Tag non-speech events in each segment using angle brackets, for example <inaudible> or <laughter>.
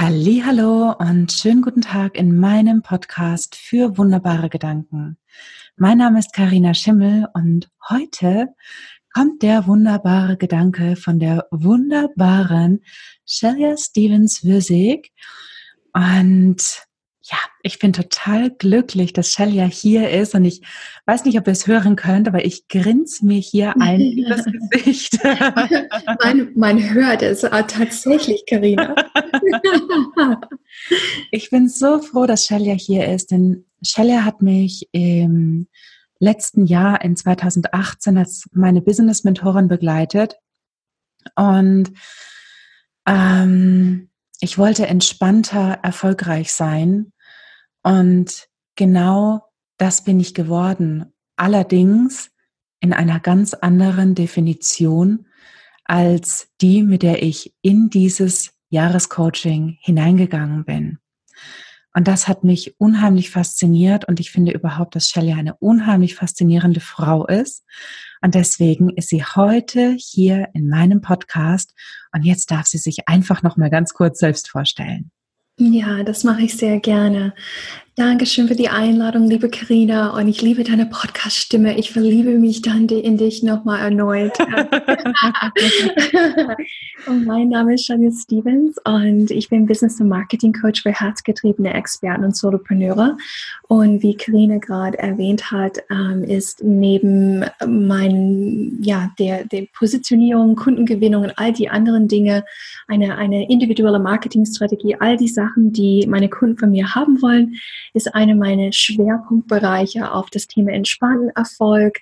Hallo und schönen guten Tag in meinem Podcast für wunderbare Gedanken. Mein Name ist Karina Schimmel und heute kommt der wunderbare Gedanke von der wunderbaren Shelia Stevens Würsig und ja, ich bin total glücklich, dass Shelia hier ist und ich weiß nicht, ob ihr es hören könnt, aber ich grinse mir hier ein <laughs> in das Gesicht. man, man hört es tatsächlich, Karina. <laughs> ich bin so froh, dass Shelia hier ist, denn Shelia hat mich im letzten Jahr in 2018 als meine Business-Mentorin begleitet und ähm, ich wollte entspannter erfolgreich sein und genau das bin ich geworden. Allerdings in einer ganz anderen Definition als die, mit der ich in dieses Jahrescoaching hineingegangen bin. Und das hat mich unheimlich fasziniert und ich finde überhaupt, dass Shelley eine unheimlich faszinierende Frau ist. Und deswegen ist sie heute hier in meinem Podcast und jetzt darf sie sich einfach noch mal ganz kurz selbst vorstellen. Ja, das mache ich sehr gerne. Dankeschön für die Einladung, liebe Karina. Und ich liebe deine Podcast-Stimme. Ich verliebe mich dann in dich nochmal erneut. <laughs> und mein Name ist Shania Stevens und ich bin Business- und Marketing-Coach für herzgetriebene Experten und Solopreneure. Und wie Karina gerade erwähnt hat, ähm, ist neben meinen, ja, der, der Positionierung, Kundengewinnung und all die anderen Dinge eine, eine individuelle Marketingstrategie, all die Sachen, die meine Kunden von mir haben wollen, ist eine meiner Schwerpunktbereiche auf das Thema entspannten Erfolg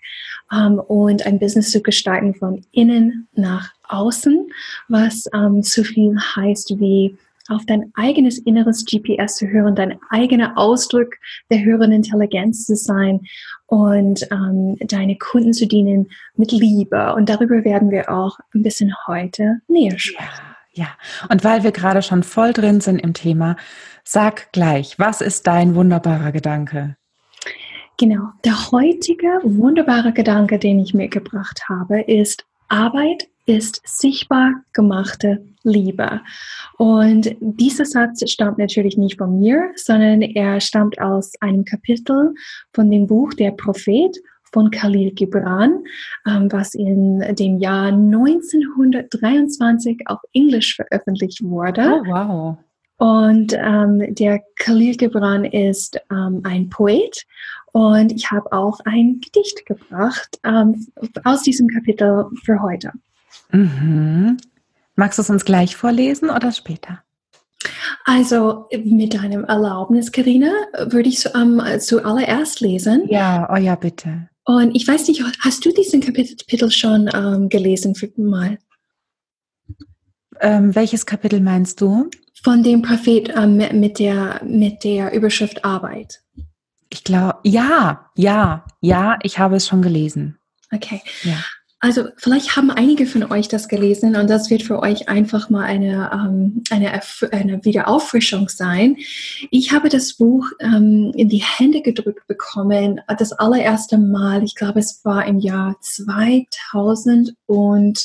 ähm, und ein Business zu gestalten von innen nach außen, was ähm, so viel heißt wie auf dein eigenes inneres GPS zu hören, dein eigener Ausdruck der höheren Intelligenz zu sein und ähm, deine Kunden zu dienen mit Liebe. Und darüber werden wir auch ein bisschen heute näher sprechen. Ja. Ja, und weil wir gerade schon voll drin sind im Thema, sag gleich, was ist dein wunderbarer Gedanke? Genau, der heutige wunderbare Gedanke, den ich mitgebracht habe, ist Arbeit ist sichtbar gemachte Liebe. Und dieser Satz stammt natürlich nicht von mir, sondern er stammt aus einem Kapitel von dem Buch Der Prophet von Khalil Gibran, ähm, was in dem Jahr 1923 auf Englisch veröffentlicht wurde. Oh, wow. Und ähm, der Khalil Gibran ist ähm, ein Poet und ich habe auch ein Gedicht gebracht ähm, aus diesem Kapitel für heute. Mhm. Magst du es uns gleich vorlesen oder später? Also mit deinem Erlaubnis, Karina, würde ich ähm, zuallererst lesen. Ja, oh ja, bitte. Und ich weiß nicht, hast du diesen Kapitel schon ähm, gelesen für mal? Ähm, welches Kapitel meinst du? Von dem Prophet ähm, mit, der, mit der Überschrift Arbeit. Ich glaube, ja, ja, ja, ich habe es schon gelesen. Okay. Ja. Also vielleicht haben einige von euch das gelesen und das wird für euch einfach mal eine, ähm, eine, eine Wiederauffrischung sein. Ich habe das Buch ähm, in die Hände gedrückt bekommen, das allererste Mal, ich glaube es war im Jahr 2000 und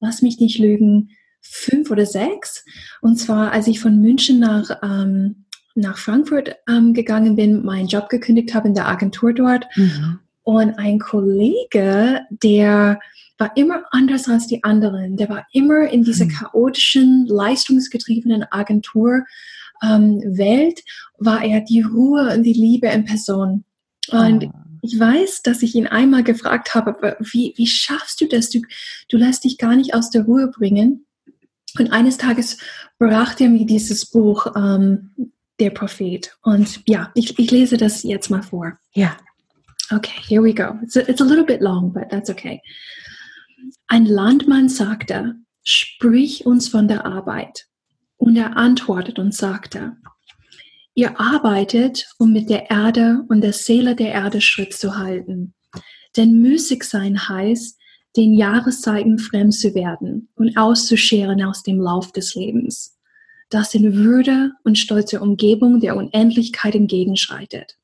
lass mich nicht lügen, fünf oder sechs. Und zwar, als ich von München nach, ähm, nach Frankfurt ähm, gegangen bin, meinen Job gekündigt habe in der Agentur dort. Mhm. Und ein Kollege, der war immer anders als die anderen. Der war immer in dieser hm. chaotischen, leistungsgetriebenen Agenturwelt, ähm, war er die Ruhe und die Liebe in Person. Und oh. ich weiß, dass ich ihn einmal gefragt habe, wie, wie schaffst du das? Du, du lässt dich gar nicht aus der Ruhe bringen. Und eines Tages brachte er mir dieses Buch, ähm, Der Prophet. Und ja, ich, ich lese das jetzt mal vor. Ja. Okay, here we go. It's a, it's a little bit long, but that's okay. Ein Landmann sagte, sprich uns von der Arbeit. Und er antwortet und sagte, ihr arbeitet, um mit der Erde und der Seele der Erde Schritt zu halten. Denn müßig sein heißt, den Jahreszeiten fremd zu werden und auszuscheren aus dem Lauf des Lebens, das in Würde und stolze Umgebung der Unendlichkeit entgegenschreitet.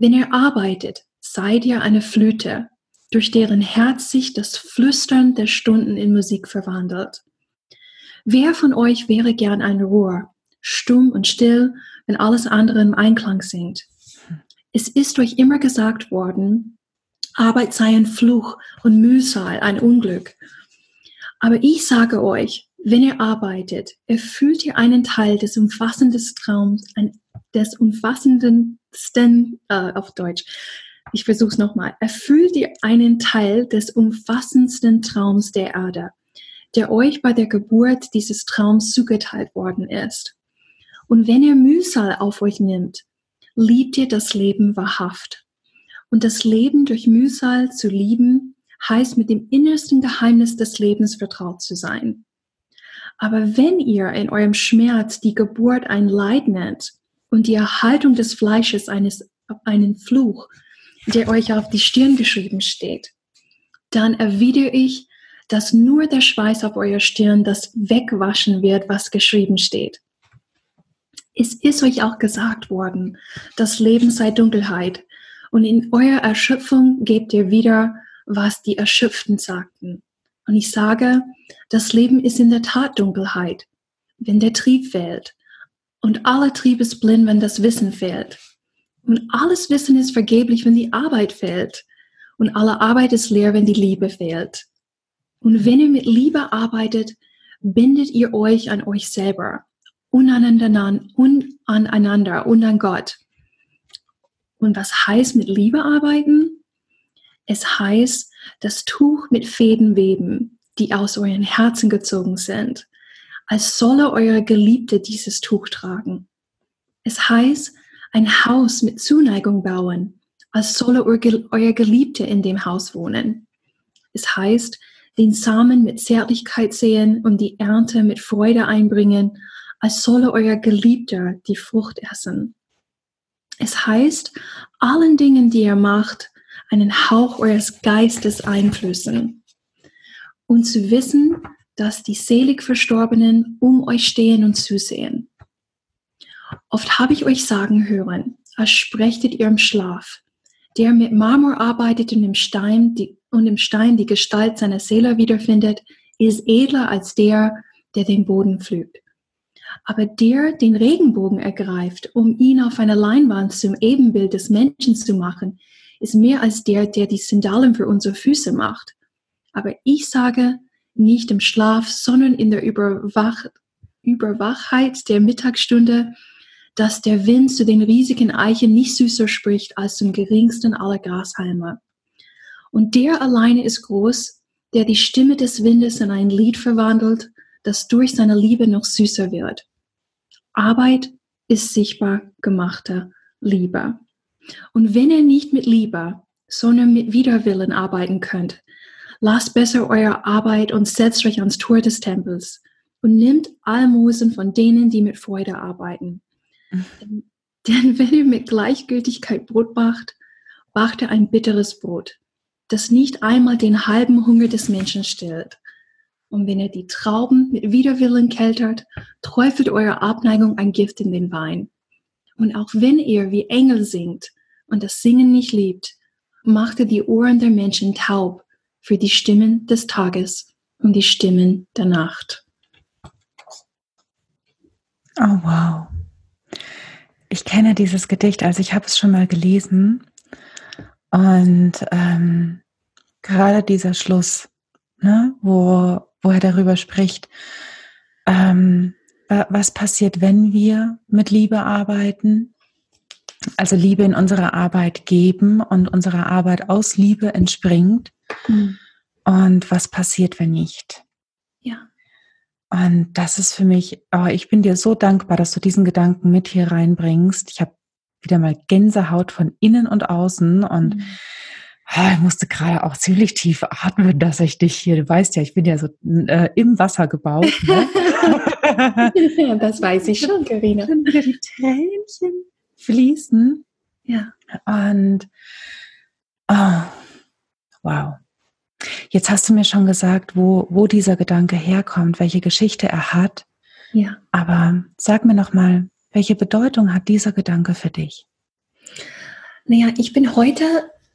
Wenn ihr arbeitet, seid ihr eine Flöte, durch deren Herz sich das Flüstern der Stunden in Musik verwandelt. Wer von euch wäre gern ein Rohr, stumm und still, wenn alles andere im Einklang singt. Es ist euch immer gesagt worden, Arbeit sei ein Fluch und Mühsal ein Unglück. Aber ich sage euch, wenn ihr arbeitet, erfüllt ihr einen Teil des umfassenden Traums, des umfassendsten, äh, auf Deutsch, ich versuche es nochmal, erfüllt ihr einen Teil des umfassendsten Traums der Erde, der euch bei der Geburt dieses Traums zugeteilt worden ist. Und wenn ihr Mühsal auf euch nimmt, liebt ihr das Leben wahrhaft. Und das Leben durch Mühsal zu lieben, heißt mit dem innersten Geheimnis des Lebens vertraut zu sein. Aber wenn ihr in eurem Schmerz die Geburt ein Leid nennt und die Erhaltung des Fleisches eines, einen Fluch, der euch auf die Stirn geschrieben steht, dann erwidere ich, dass nur der Schweiß auf eurer Stirn das wegwaschen wird, was geschrieben steht. Es ist euch auch gesagt worden, das Leben sei Dunkelheit und in eurer Erschöpfung gebt ihr wieder, was die Erschöpften sagten. Und ich sage, das Leben ist in der Tat Dunkelheit, wenn der Trieb fehlt. Und aller Trieb ist blind, wenn das Wissen fehlt. Und alles Wissen ist vergeblich, wenn die Arbeit fehlt. Und alle Arbeit ist leer, wenn die Liebe fehlt. Und wenn ihr mit Liebe arbeitet, bindet ihr euch an euch selber und aneinander und an Gott. Und was heißt mit Liebe arbeiten? Es heißt, das Tuch mit Fäden weben, die aus euren Herzen gezogen sind, als solle eure Geliebte dieses Tuch tragen. Es heißt, ein Haus mit Zuneigung bauen, als solle euer Geliebte in dem Haus wohnen. Es heißt, den Samen mit Zärtlichkeit sehen und die Ernte mit Freude einbringen, als solle euer Geliebter die Frucht essen. Es heißt, allen Dingen, die ihr macht, einen Hauch eures Geistes einflößen und zu wissen, dass die selig Verstorbenen um euch stehen und zusehen. Oft habe ich euch sagen hören, als sprechtet ihr im Schlaf, der mit Marmor arbeitet und im Stein die, und im Stein die Gestalt seiner Seele wiederfindet, ist edler als der, der den Boden pflügt. Aber der den Regenbogen ergreift, um ihn auf einer Leinwand zum Ebenbild des Menschen zu machen, ist mehr als der, der die Sandalen für unsere Füße macht. Aber ich sage, nicht im Schlaf, sondern in der Überwach Überwachheit der Mittagsstunde, dass der Wind zu den riesigen Eichen nicht süßer spricht als zum geringsten aller Grashalme. Und der alleine ist groß, der die Stimme des Windes in ein Lied verwandelt das durch seine Liebe noch süßer wird. Arbeit ist sichtbar gemachte Liebe. Und wenn ihr nicht mit Liebe, sondern mit Widerwillen arbeiten könnt, lasst besser eure Arbeit und setzt euch ans Tor des Tempels und nimmt Almosen von denen, die mit Freude arbeiten. Mhm. Denn wenn ihr mit Gleichgültigkeit Brot macht, macht ihr ein bitteres Brot, das nicht einmal den halben Hunger des Menschen stillt. Und wenn ihr die Trauben mit Widerwillen keltert, träufelt eure Abneigung ein Gift in den Wein. Und auch wenn ihr wie Engel singt und das Singen nicht liebt, macht ihr die Ohren der Menschen taub für die Stimmen des Tages und die Stimmen der Nacht. Oh wow. Ich kenne dieses Gedicht, also ich habe es schon mal gelesen. Und ähm, gerade dieser Schluss, ne, wo, wo er darüber spricht, ähm, was passiert, wenn wir mit Liebe arbeiten, also Liebe in unserer Arbeit geben und unsere Arbeit aus Liebe entspringt. Mhm. Und was passiert, wenn nicht? Ja. Und das ist für mich, oh, ich bin dir so dankbar, dass du diesen Gedanken mit hier reinbringst. Ich habe wieder mal Gänsehaut von innen und außen und mhm. Ah, ich musste gerade auch ziemlich tief atmen, dass ich dich hier, du weißt ja, ich bin ja so äh, im Wasser gebaut. Ne? ja, <laughs> das weiß ich schon, Karina. <laughs> Die Tränchen fließen. Ja. Und oh, wow. Jetzt hast du mir schon gesagt, wo, wo dieser Gedanke herkommt, welche Geschichte er hat. Ja. Aber sag mir noch mal, welche Bedeutung hat dieser Gedanke für dich? Naja, ich bin heute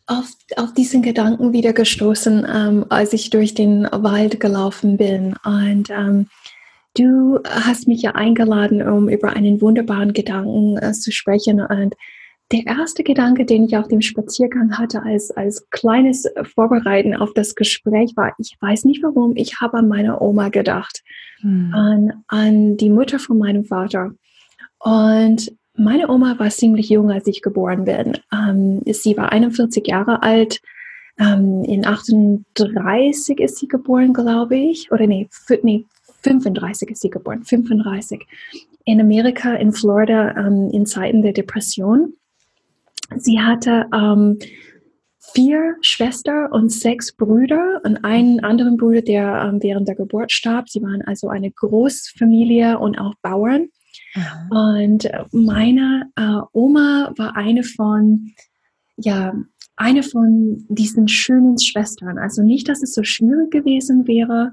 auf, auf diesen Gedanken wieder gestoßen, ähm, als ich durch den Wald gelaufen bin. Und ähm, Du hast mich ja eingeladen, um über einen wunderbaren Gedanken äh, zu sprechen. Und der erste Gedanke, den ich auf dem Spaziergang hatte, als, als kleines Vorbereiten auf das Gespräch, war, ich weiß nicht warum, ich habe an meine Oma gedacht, hm. an, an die Mutter von meinem Vater. Und meine Oma war ziemlich jung, als ich geboren bin. Ähm, sie war 41 Jahre alt. Ähm, in 38 ist sie geboren, glaube ich. Oder nee, nee, 35 ist sie geboren, 35. In Amerika, in Florida, ähm, in Zeiten der Depression. Sie hatte ähm, vier Schwestern und sechs Brüder und einen anderen Bruder, der ähm, während der Geburt starb. Sie waren also eine Großfamilie und auch Bauern. Und meine äh, Oma war eine von ja, eine von diesen schönen Schwestern. Also nicht, dass es so schwierig gewesen wäre,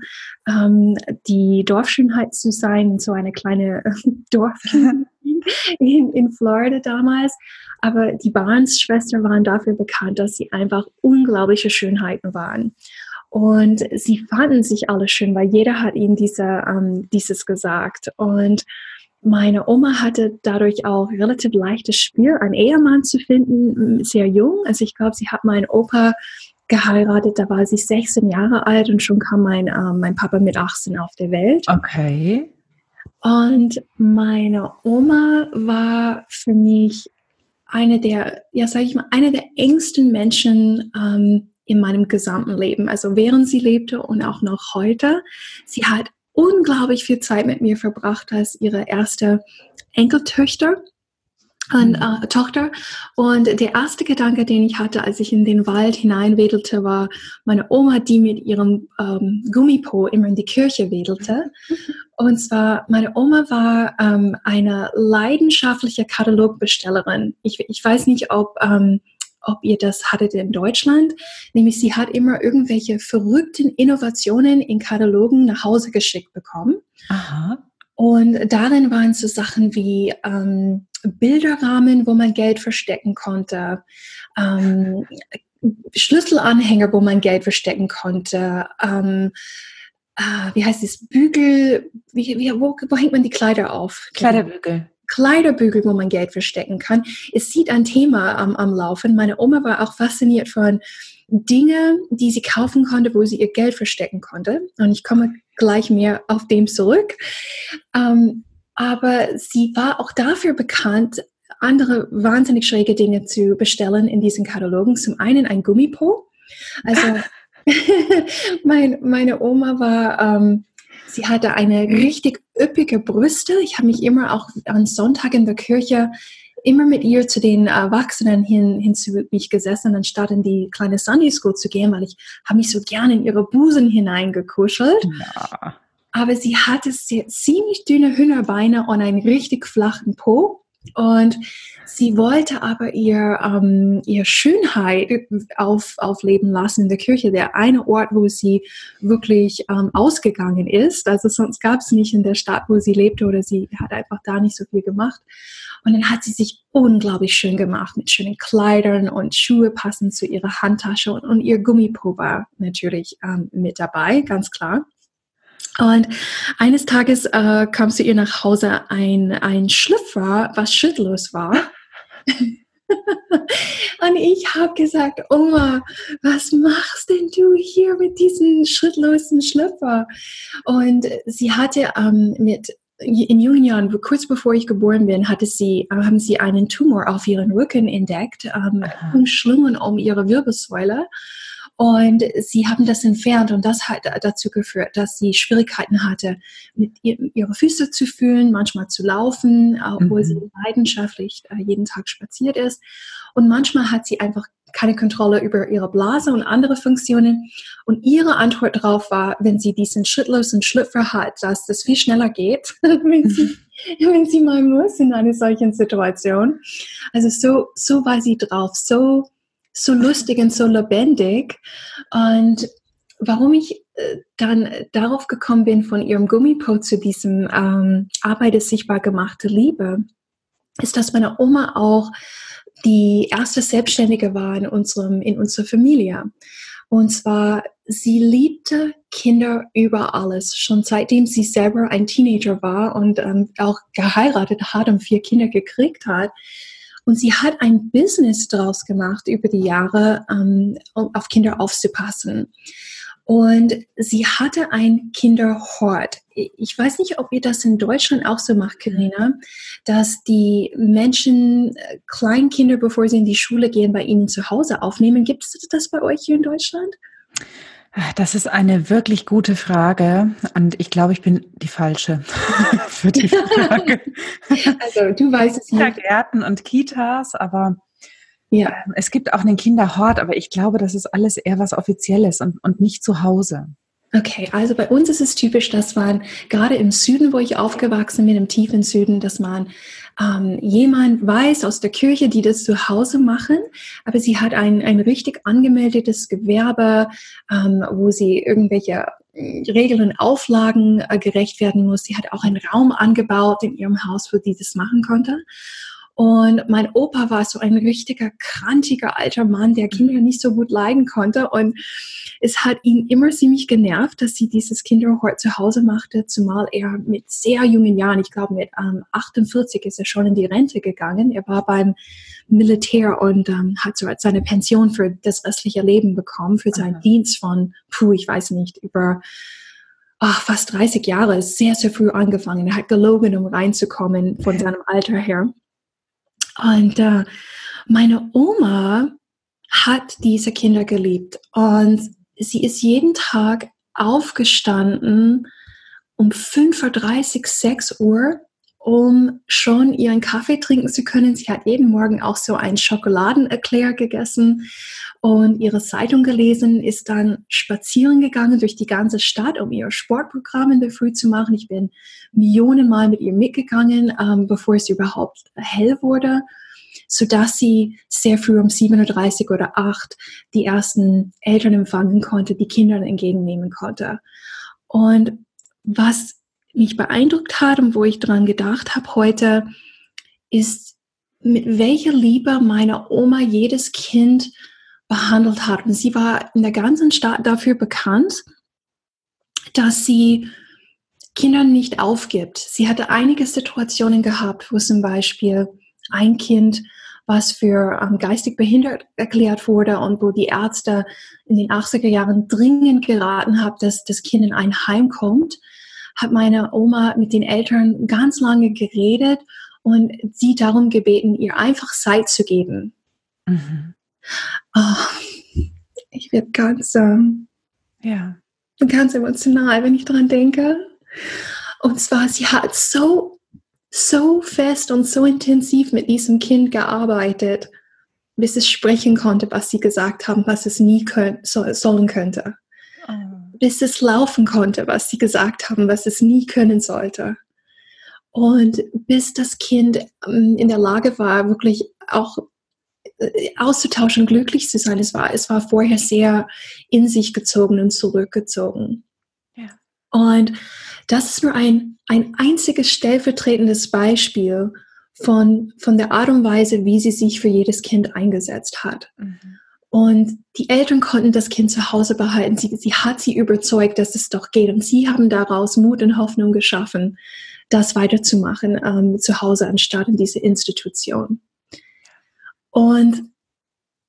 ähm, die Dorfschönheit zu sein, so eine kleine <laughs> Dorf in, in Florida damals. Aber die Barnes-Schwestern waren dafür bekannt, dass sie einfach unglaubliche Schönheiten waren. Und sie fanden sich alle schön, weil jeder hat ihnen diese, ähm, dieses gesagt. Und meine Oma hatte dadurch auch relativ leichtes Spiel, einen Ehemann zu finden, sehr jung. Also ich glaube, sie hat meinen Opa geheiratet, da war sie 16 Jahre alt und schon kam mein, äh, mein Papa mit 18 auf der Welt. Okay. Und meine Oma war für mich eine der, ja, sage ich mal, eine der engsten Menschen ähm, in meinem gesamten Leben. Also während sie lebte und auch noch heute. Sie hat unglaublich viel Zeit mit mir verbracht als ihre erste Enkeltöchter und mhm. äh, Tochter. Und der erste Gedanke, den ich hatte, als ich in den Wald hineinwedelte, war meine Oma, die mit ihrem ähm, Gummipo immer in die Kirche wedelte. Und zwar, meine Oma war ähm, eine leidenschaftliche Katalogbestellerin. Ich, ich weiß nicht, ob ähm, ob ihr das hattet in Deutschland. Nämlich sie hat immer irgendwelche verrückten Innovationen in Katalogen nach Hause geschickt bekommen. Aha. Und darin waren so Sachen wie ähm, Bilderrahmen, wo man Geld verstecken konnte, ähm, Schlüsselanhänger, wo man Geld verstecken konnte, ähm, äh, wie heißt es, Bügel, wie, wie, wo, wo hängt man die Kleider auf? Kleiderbügel. Kleiderbügel, wo man Geld verstecken kann. Es sieht ein Thema am, am Laufen. Meine Oma war auch fasziniert von Dinge, die sie kaufen konnte, wo sie ihr Geld verstecken konnte. Und ich komme gleich mehr auf dem zurück. Ähm, aber sie war auch dafür bekannt, andere wahnsinnig schräge Dinge zu bestellen in diesen Katalogen. Zum einen ein Gummipo. Also <laughs> <laughs> mein, meine Oma war ähm, Sie hatte eine richtig üppige Brüste. Ich habe mich immer auch am Sonntag in der Kirche immer mit ihr zu den Erwachsenen hin, hin zu mich gesessen, anstatt in die kleine Sunday School zu gehen, weil ich habe mich so gerne in ihre Busen hineingekuschelt. Ja. Aber sie hatte sehr, ziemlich dünne Hühnerbeine und einen richtig flachen Po. Und sie wollte aber ihr, ähm, ihr Schönheit auf, aufleben lassen in der Kirche. Der eine Ort, wo sie wirklich ähm, ausgegangen ist. Also sonst gab es nicht in der Stadt, wo sie lebte oder sie hat einfach da nicht so viel gemacht. Und dann hat sie sich unglaublich schön gemacht mit schönen Kleidern und Schuhe passend zu ihrer Handtasche und, und ihr Gummipo war natürlich ähm, mit dabei, ganz klar. Und eines Tages äh, kam zu ihr nach Hause ein, ein Schlüpfer, was schüttlos war. <laughs> und ich habe gesagt, Oma, was machst denn du hier mit diesem schrittlosen Schlüpfer? Und sie hatte ähm, mit in jungen Jahren, kurz bevor ich geboren bin, hatte sie, haben sie einen Tumor auf ihren Rücken entdeckt, ähm, umschlungen um ihre Wirbelsäule. Und sie haben das entfernt und das hat dazu geführt, dass sie Schwierigkeiten hatte, mit ihr, ihre Füße zu fühlen, manchmal zu laufen, obwohl mhm. sie leidenschaftlich äh, jeden Tag spaziert ist. Und manchmal hat sie einfach keine Kontrolle über ihre Blase und andere Funktionen. Und ihre Antwort darauf war, wenn sie diesen schrittlosen Schlüpfer hat, dass das viel schneller geht, <laughs> wenn, sie, wenn sie mal muss in einer solchen Situation. Also so, so war sie drauf, so so lustig und so lebendig. Und warum ich äh, dann darauf gekommen bin, von ihrem Gummipo zu diesem ähm, Arbeit ist sichtbar gemachte Liebe, ist, dass meine Oma auch die erste Selbstständige war in, unserem, in unserer Familie. Und zwar, sie liebte Kinder über alles, schon seitdem sie selber ein Teenager war und ähm, auch geheiratet hat und vier Kinder gekriegt hat. Und sie hat ein Business daraus gemacht über die Jahre, ähm, um auf Kinder aufzupassen. Und sie hatte ein Kinderhort. Ich weiß nicht, ob ihr das in Deutschland auch so macht, Karina, dass die Menschen äh, Kleinkinder, bevor sie in die Schule gehen, bei ihnen zu Hause aufnehmen. Gibt es das bei euch hier in Deutschland? Das ist eine wirklich gute Frage und ich glaube, ich bin die falsche <laughs> für die Frage. Also du weißt es nicht. Gärten und Kitas, aber ja. Ähm, es gibt auch einen Kinderhort, aber ich glaube, das ist alles eher was Offizielles und, und nicht zu Hause. Okay, also bei uns ist es typisch, dass man gerade im Süden, wo ich aufgewachsen bin, im tiefen Süden, dass man ähm, jemand weiß aus der Kirche, die das zu Hause machen, aber sie hat ein, ein richtig angemeldetes Gewerbe, ähm, wo sie irgendwelche äh, Regeln und Auflagen äh, gerecht werden muss. Sie hat auch einen Raum angebaut in ihrem Haus, wo sie das machen konnte. Und mein Opa war so ein richtiger, krantiger alter Mann, der Kinder nicht so gut leiden konnte. Und es hat ihn immer ziemlich genervt, dass sie dieses Kinderhort zu Hause machte, zumal er mit sehr jungen Jahren, ich glaube mit ähm, 48 ist er schon in die Rente gegangen. Er war beim Militär und ähm, hat so seine Pension für das restliche Leben bekommen, für seinen Aha. Dienst von, puh, ich weiß nicht, über ach, fast 30 Jahre, sehr, sehr früh angefangen. Er hat gelogen, um reinzukommen von seinem Alter her. Und äh, meine Oma hat diese Kinder geliebt und sie ist jeden Tag aufgestanden um 5.30 Uhr, 6 Uhr, um schon ihren Kaffee trinken zu können. Sie hat jeden Morgen auch so ein Schokoladenerklär gegessen und ihre Zeitung gelesen, ist dann spazieren gegangen durch die ganze Stadt, um ihr Sportprogramm in der Früh zu machen. Ich bin Millionenmal mit ihr mitgegangen, ähm, bevor es überhaupt hell wurde, sodass sie sehr früh um 7.30 Uhr oder 8 die ersten Eltern empfangen konnte, die Kinder entgegennehmen konnte. Und was mich beeindruckt hat und wo ich dran gedacht habe heute, ist, mit welcher Liebe meine Oma jedes Kind behandelt hat. Und sie war in der ganzen Stadt dafür bekannt, dass sie Kinder nicht aufgibt. Sie hatte einige Situationen gehabt, wo zum Beispiel ein Kind, was für ähm, geistig behindert erklärt wurde und wo die Ärzte in den 80er Jahren dringend geraten haben, dass das Kind in ein Heim kommt, hat meine Oma mit den Eltern ganz lange geredet und sie darum gebeten, ihr einfach Zeit zu geben. Mhm. Oh, ich werde ganz, ähm, ja. ganz emotional, wenn ich daran denke. Und zwar, sie hat so, so fest und so intensiv mit diesem Kind gearbeitet, bis es sprechen konnte, was sie gesagt haben, was es nie können, so, sollen könnte. Bis es laufen konnte, was sie gesagt haben, was es nie können sollte. Und bis das Kind ähm, in der Lage war, wirklich auch äh, auszutauschen, glücklich zu sein. Es war, es war vorher sehr in sich gezogen und zurückgezogen. Ja. Und das ist nur ein, ein einziges stellvertretendes Beispiel von, von der Art und Weise, wie sie sich für jedes Kind eingesetzt hat. Mhm. Und die Eltern konnten das Kind zu Hause behalten. Sie, sie hat sie überzeugt, dass es doch geht. Und sie haben daraus Mut und Hoffnung geschaffen, das weiterzumachen ähm, zu Hause anstatt in diese Institution. Und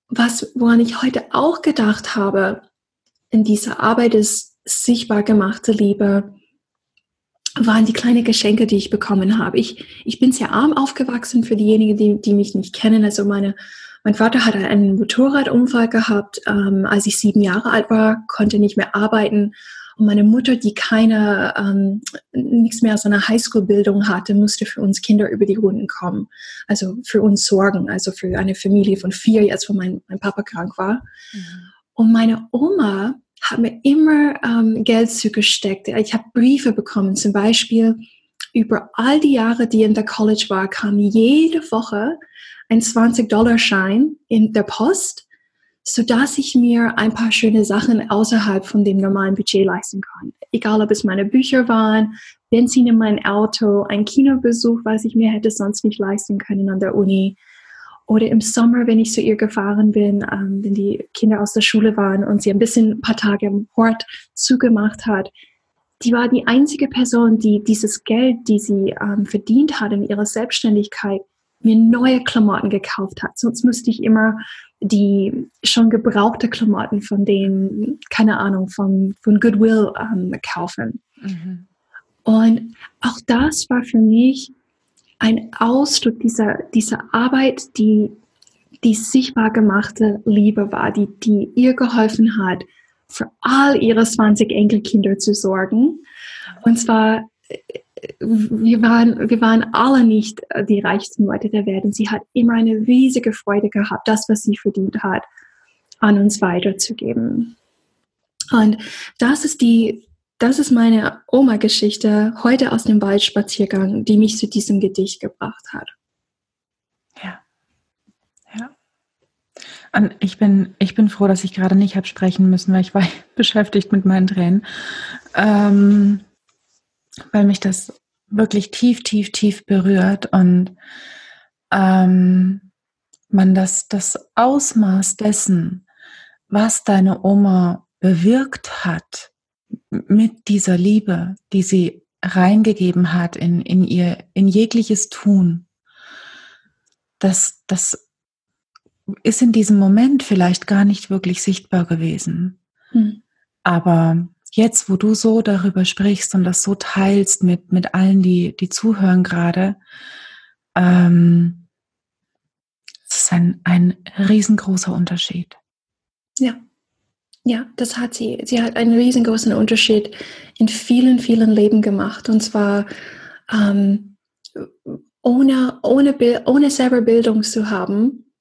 was, woran ich heute auch gedacht habe, in dieser Arbeit ist sichtbar gemachte Liebe, waren die kleinen Geschenke, die ich bekommen habe. Ich, ich bin sehr arm aufgewachsen für diejenigen, die, die mich nicht kennen. Also meine, mein Vater hatte einen Motorradunfall gehabt, ähm, als ich sieben Jahre alt war, konnte nicht mehr arbeiten und meine Mutter, die keine, ähm, nichts mehr aus einer Highschool-Bildung hatte, musste für uns Kinder über die Runden kommen. Also für uns sorgen, also für eine Familie von vier, jetzt wo mein, mein Papa krank war. Mhm. Und meine Oma hat mir immer ähm, Geld zugesteckt. Ich habe Briefe bekommen, zum Beispiel über all die Jahre, die in der College war, kam jede Woche ein 20-Dollar-Schein in der Post sodass ich mir ein paar schöne Sachen außerhalb von dem normalen Budget leisten kann. Egal, ob es meine Bücher waren, Benzin in mein Auto, ein Kinobesuch, was ich mir hätte sonst nicht leisten können an der Uni. Oder im Sommer, wenn ich zu ihr gefahren bin, ähm, wenn die Kinder aus der Schule waren und sie ein bisschen ein paar Tage im Hort zugemacht hat, die war die einzige Person, die dieses Geld, die sie ähm, verdient hat in ihrer Selbstständigkeit, mir neue Klamotten gekauft hat. Sonst müsste ich immer die schon gebrauchte Klamotten von denen, keine Ahnung, von, von Goodwill ähm, kaufen. Mhm. Und auch das war für mich ein Ausdruck dieser, dieser Arbeit, die die sichtbar gemachte Liebe war, die, die ihr geholfen hat, für all ihre 20 Enkelkinder zu sorgen. Und zwar, wir waren, wir waren alle nicht die reichsten Leute der Welt und sie hat immer eine riesige Freude gehabt, das, was sie verdient hat, an uns weiterzugeben. Und das ist die das ist meine Oma-Geschichte heute aus dem Waldspaziergang, die mich zu diesem Gedicht gebracht hat. Ja. Ja. Und ich bin, ich bin froh, dass ich gerade nicht habe sprechen müssen, weil ich war <laughs> beschäftigt mit meinen Tränen. Ähm, weil mich das wirklich tief, tief, tief berührt und ähm, man das, das Ausmaß dessen, was deine Oma bewirkt hat, mit dieser Liebe, die sie reingegeben hat in, in ihr, in jegliches Tun, das, das ist in diesem Moment vielleicht gar nicht wirklich sichtbar gewesen. Hm. Aber jetzt, wo du so darüber sprichst und das so teilst mit, mit allen, die, die zuhören gerade, ähm, es ist ein, ein riesengroßer Unterschied. Ja. Ja, das hat sie. Sie hat einen riesengroßen Unterschied in vielen, vielen Leben gemacht. Und zwar ähm, ohne, ohne, ohne selber Bildung zu haben,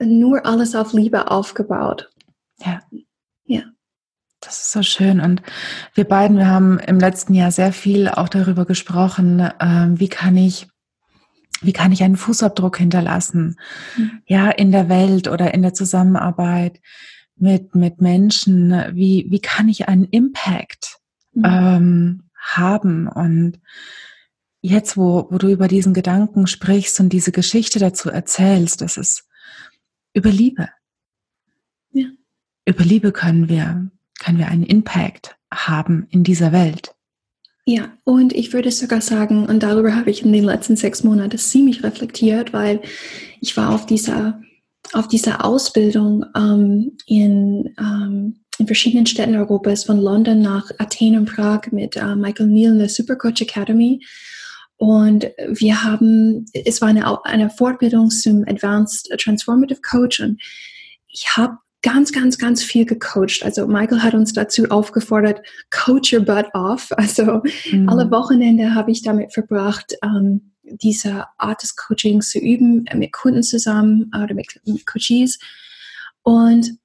nur alles auf Liebe aufgebaut. Ja. Ja. Das ist so schön. Und wir beiden, wir haben im letzten Jahr sehr viel auch darüber gesprochen, ähm, wie kann ich wie kann ich einen Fußabdruck hinterlassen? Mhm. Ja, in der Welt oder in der Zusammenarbeit mit, mit Menschen, wie, wie kann ich einen Impact mhm. ähm, haben? Und jetzt, wo, wo du über diesen Gedanken sprichst und diese Geschichte dazu erzählst, das ist über Liebe. Ja. Über Liebe können wir, können wir einen Impact haben in dieser Welt. Ja, und ich würde sogar sagen, und darüber habe ich in den letzten sechs Monaten ziemlich reflektiert, weil ich war auf dieser auf dieser Ausbildung ähm, in, ähm, in verschiedenen Städten Europas, von London nach Athen und Prag mit äh, Michael Neal in der Supercoach Academy. Und wir haben, es war eine, eine Fortbildung zum Advanced Transformative Coach und ich habe ganz, ganz, ganz viel gecoacht. Also Michael hat uns dazu aufgefordert, coach your butt off. <laughs> Also mhm. alle Wochenende habe ich damit verbracht, ähm, diese Art des Coachings zu üben äh, mit Kunden zusammen oder mit, mit Coaches. Und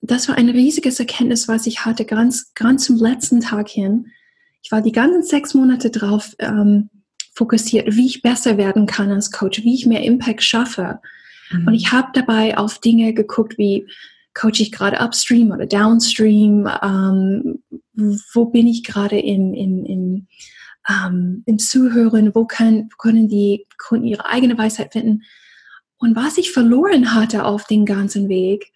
das war ein riesiges Erkenntnis, was ich hatte, ganz, ganz zum letzten Tag hin. Ich war die ganzen sechs Monate drauf ähm, fokussiert, wie ich besser werden kann als Coach, wie ich mehr Impact schaffe. Mhm. Und ich habe dabei auf Dinge geguckt, wie coache ich gerade upstream oder downstream, ähm, wo bin ich gerade in, in, in ähm, im Zuhören, wo kann, können die Kunden ihre eigene Weisheit finden. Und was ich verloren hatte auf den ganzen Weg,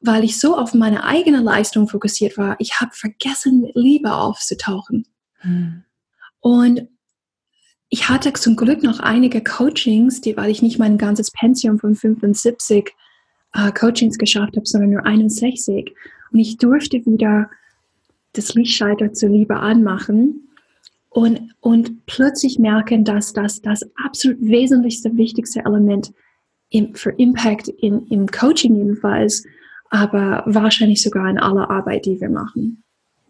weil ich so auf meine eigene Leistung fokussiert war, ich habe vergessen, mit Liebe aufzutauchen. Hm. Und ich hatte zum Glück noch einige Coachings, die, weil ich nicht mein ganzes Pensium von 75 äh, Coachings geschafft habe, sondern nur 61. Und ich durfte wieder das Lichtschalter zur Liebe anmachen und, und plötzlich merken, dass das das absolut wesentlichste, wichtigste Element im, für Impact in, im Coaching jedenfalls, aber wahrscheinlich sogar in aller Arbeit, die wir machen.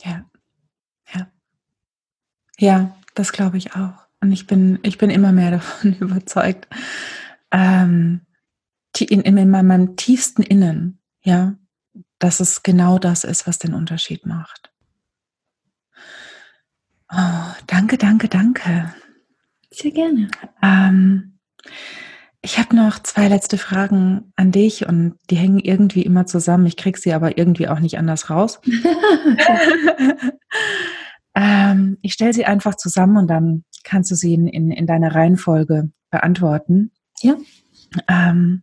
Ja, ja. Ja, das glaube ich auch. Und ich bin, ich bin immer mehr <laughs> davon überzeugt, ähm, in, in meinem tiefsten Innen, ja, dass es genau das ist, was den Unterschied macht. Oh, danke, danke, danke. Sehr gerne. Ähm, ich habe noch zwei letzte Fragen an dich und die hängen irgendwie immer zusammen. Ich kriege sie aber irgendwie auch nicht anders raus. <laughs> ähm, ich stelle sie einfach zusammen und dann kannst du sie in, in, in deiner Reihenfolge beantworten. Ja. Ähm,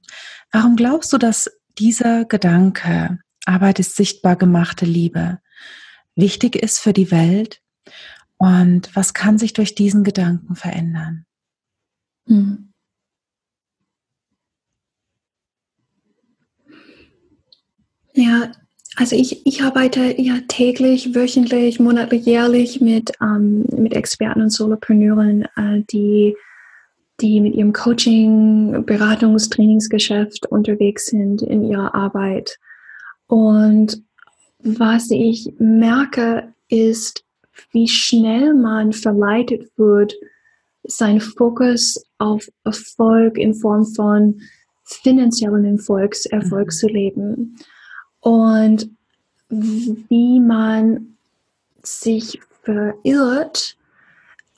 warum glaubst du, dass dieser Gedanke, Arbeit ist sichtbar gemachte Liebe, wichtig ist für die Welt? Und was kann sich durch diesen Gedanken verändern? Hm. Ja, also ich, ich arbeite ja täglich, wöchentlich, monatlich, jährlich mit, ähm, mit Experten und Solopreneuren, äh, die, die mit ihrem Coaching, Beratungs-, Trainingsgeschäft unterwegs sind in ihrer Arbeit. Und was ich merke, ist, wie schnell man verleitet wird, seinen Fokus auf Erfolg in Form von finanziellen Erfolgs, Erfolg mhm. zu leben und wie man sich verirrt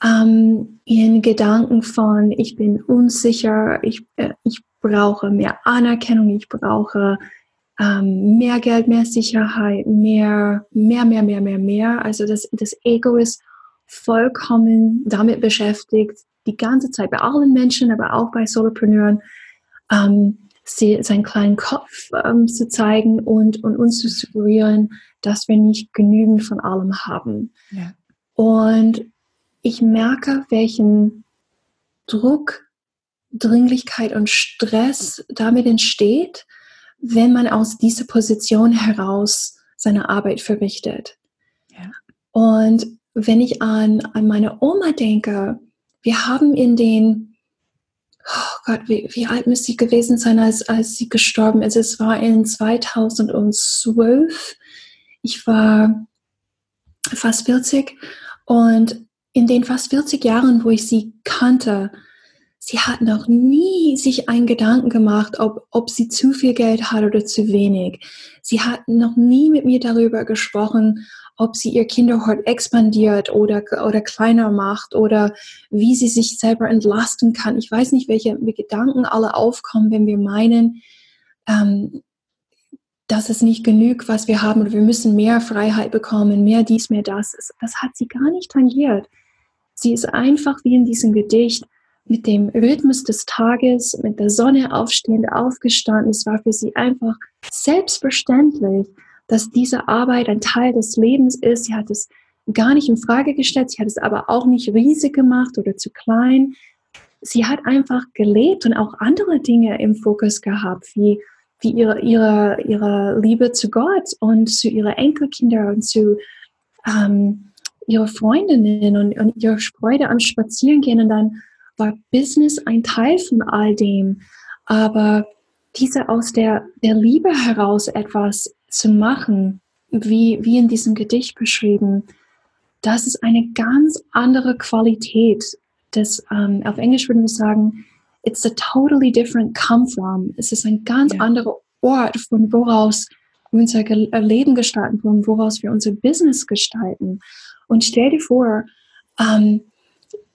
ähm, in Gedanken von, ich bin unsicher, ich, äh, ich brauche mehr Anerkennung, ich brauche ähm, mehr Geld, mehr Sicherheit, mehr, mehr, mehr, mehr, mehr, mehr. Also das, das Ego ist vollkommen damit beschäftigt, die ganze Zeit bei allen Menschen, aber auch bei Solopreneuren, ähm, sie, seinen kleinen Kopf ähm, zu zeigen und, und uns zu suggerieren, dass wir nicht genügend von allem haben. Ja. Und ich merke, welchen Druck, Dringlichkeit und Stress damit entsteht, wenn man aus dieser Position heraus seine Arbeit verrichtet. Ja. Und wenn ich an, an meine Oma denke, wir haben in den oh Gott, wie, wie alt müsste sie gewesen sein, als, als sie gestorben ist? Es war in 2012. Ich war fast 40 und in den fast 40 Jahren, wo ich sie kannte, sie hat noch nie sich einen Gedanken gemacht, ob, ob sie zu viel Geld hat oder zu wenig. Sie hat noch nie mit mir darüber gesprochen, ob sie ihr Kinderhort expandiert oder, oder kleiner macht oder wie sie sich selber entlasten kann. Ich weiß nicht, welche Gedanken alle aufkommen, wenn wir meinen, ähm, dass es nicht genügt, was wir haben oder wir müssen mehr Freiheit bekommen, mehr dies, mehr das. Das hat sie gar nicht tangiert. Sie ist einfach wie in diesem Gedicht mit dem Rhythmus des Tages, mit der Sonne aufstehend, aufgestanden. Es war für sie einfach selbstverständlich, dass diese Arbeit ein Teil des Lebens ist. Sie hat es gar nicht in Frage gestellt, sie hat es aber auch nicht riesig gemacht oder zu klein. Sie hat einfach gelebt und auch andere Dinge im Fokus gehabt, wie, wie ihre, ihre, ihre Liebe zu Gott und zu ihren Enkelkindern und zu ähm, ihre Freundinnen und, und ihre Freude am Spazierengehen. Und dann war Business ein Teil von all dem. Aber diese aus der, der Liebe heraus etwas zu machen, wie, wie in diesem Gedicht beschrieben, das ist eine ganz andere Qualität. Das, ähm, auf Englisch würden wir sagen, it's a totally different come from. Es ist ein ganz ja. anderer Ort, von woraus wir unser äh, Leben gestalten, von woraus wir unser Business gestalten. Und stell dir vor, ähm,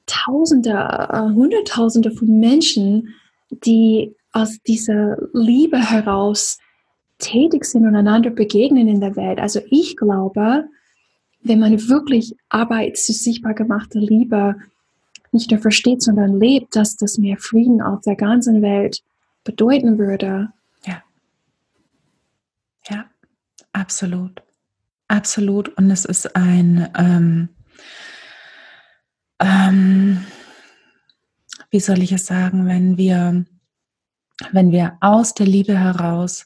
Tausende, äh, Hunderttausende von Menschen, die aus dieser Liebe heraus tätig sind und einander begegnen in der Welt. Also ich glaube, wenn man wirklich Arbeit zu sichtbar gemachter Liebe nicht nur versteht, sondern lebt, dass das mehr Frieden auf der ganzen Welt bedeuten würde. Ja. Ja, absolut. Absolut. Und es ist ein, ähm, ähm, wie soll ich es sagen, wenn wir, wenn wir aus der Liebe heraus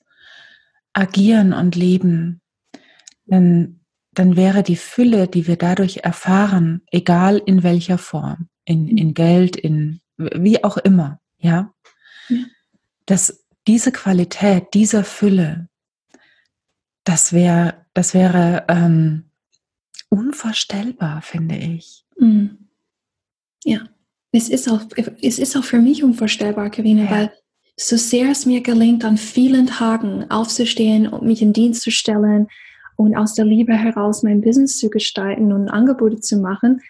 agieren und leben, dann, dann wäre die Fülle, die wir dadurch erfahren, egal in welcher Form, in, mhm. in Geld, in wie auch immer, ja, dass diese Qualität, diese Fülle, das wäre, das wäre ähm, unvorstellbar, finde ich. Mhm. Ja, es ist auch, es ist auch für mich unvorstellbar, Karina, ja. weil so sehr es mir gelingt, an vielen Tagen aufzustehen und mich in Dienst zu stellen und aus der Liebe heraus mein Business zu gestalten und Angebote zu machen,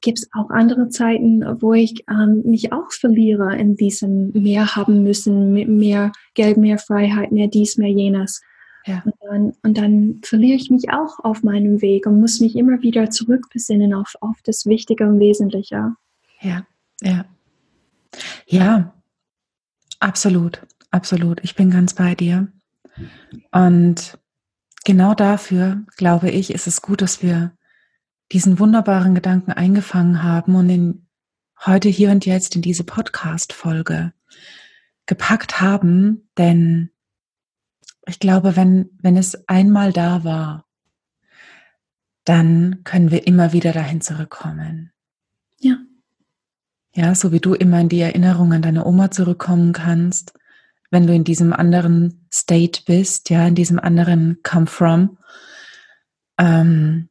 gibt es auch andere Zeiten, wo ich ähm, mich auch verliere in diesem mehr haben müssen, mehr Geld, mehr Freiheit, mehr dies, mehr jenes. Ja. Und, dann, und dann verliere ich mich auch auf meinem Weg und muss mich immer wieder zurückbesinnen auf, auf das Wichtige und Wesentliche. Ja, ja. Ja, Absolut, absolut. Ich bin ganz bei dir. Und genau dafür, glaube ich, ist es gut, dass wir diesen wunderbaren Gedanken eingefangen haben und in heute hier und jetzt in diese Podcast-Folge gepackt haben, denn ich glaube, wenn, wenn es einmal da war, dann können wir immer wieder dahin zurückkommen. Ja. Ja, so wie du immer in die Erinnerung an deine Oma zurückkommen kannst, wenn du in diesem anderen State bist, ja, in diesem anderen Come From. Ähm,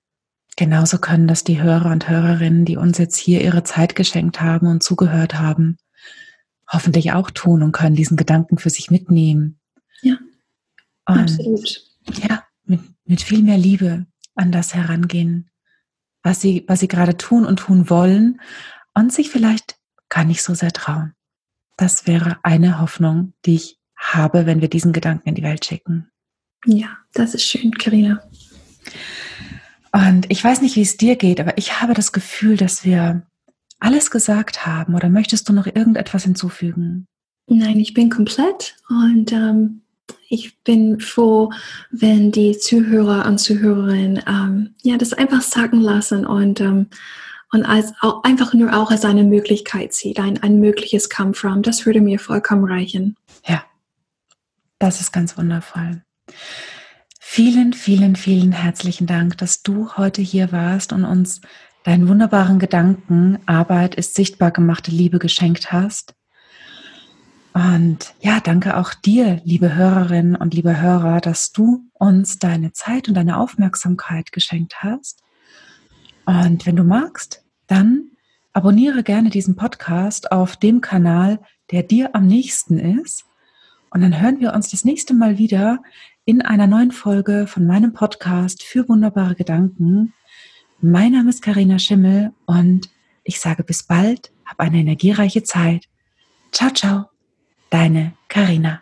genauso können das die Hörer und Hörerinnen, die uns jetzt hier ihre Zeit geschenkt haben und zugehört haben, hoffentlich auch tun und können diesen Gedanken für sich mitnehmen. Ja, und, absolut. Ja, mit, mit viel mehr Liebe an das herangehen, was sie, was sie gerade tun und tun wollen und sich vielleicht gar nicht so sehr trauen. Das wäre eine Hoffnung, die ich habe, wenn wir diesen Gedanken in die Welt schicken. Ja, das ist schön, Karina. Und ich weiß nicht, wie es dir geht, aber ich habe das Gefühl, dass wir alles gesagt haben. Oder möchtest du noch irgendetwas hinzufügen? Nein, ich bin komplett und ähm, ich bin froh, wenn die Zuhörer und Zuhörerinnen ähm, ja das einfach sagen lassen und ähm, und als auch, einfach nur auch als eine Möglichkeit sieht, ein, ein mögliches Come From. Das würde mir vollkommen reichen. Ja, das ist ganz wundervoll. Vielen, vielen, vielen herzlichen Dank, dass du heute hier warst und uns deinen wunderbaren Gedanken, Arbeit ist sichtbar gemachte Liebe geschenkt hast. Und ja, danke auch dir, liebe Hörerinnen und liebe Hörer, dass du uns deine Zeit und deine Aufmerksamkeit geschenkt hast. Und wenn du magst, dann abonniere gerne diesen Podcast auf dem Kanal, der dir am nächsten ist. Und dann hören wir uns das nächste Mal wieder in einer neuen Folge von meinem Podcast für wunderbare Gedanken. Mein Name ist Karina Schimmel und ich sage bis bald, hab eine energiereiche Zeit. Ciao, ciao, deine Karina.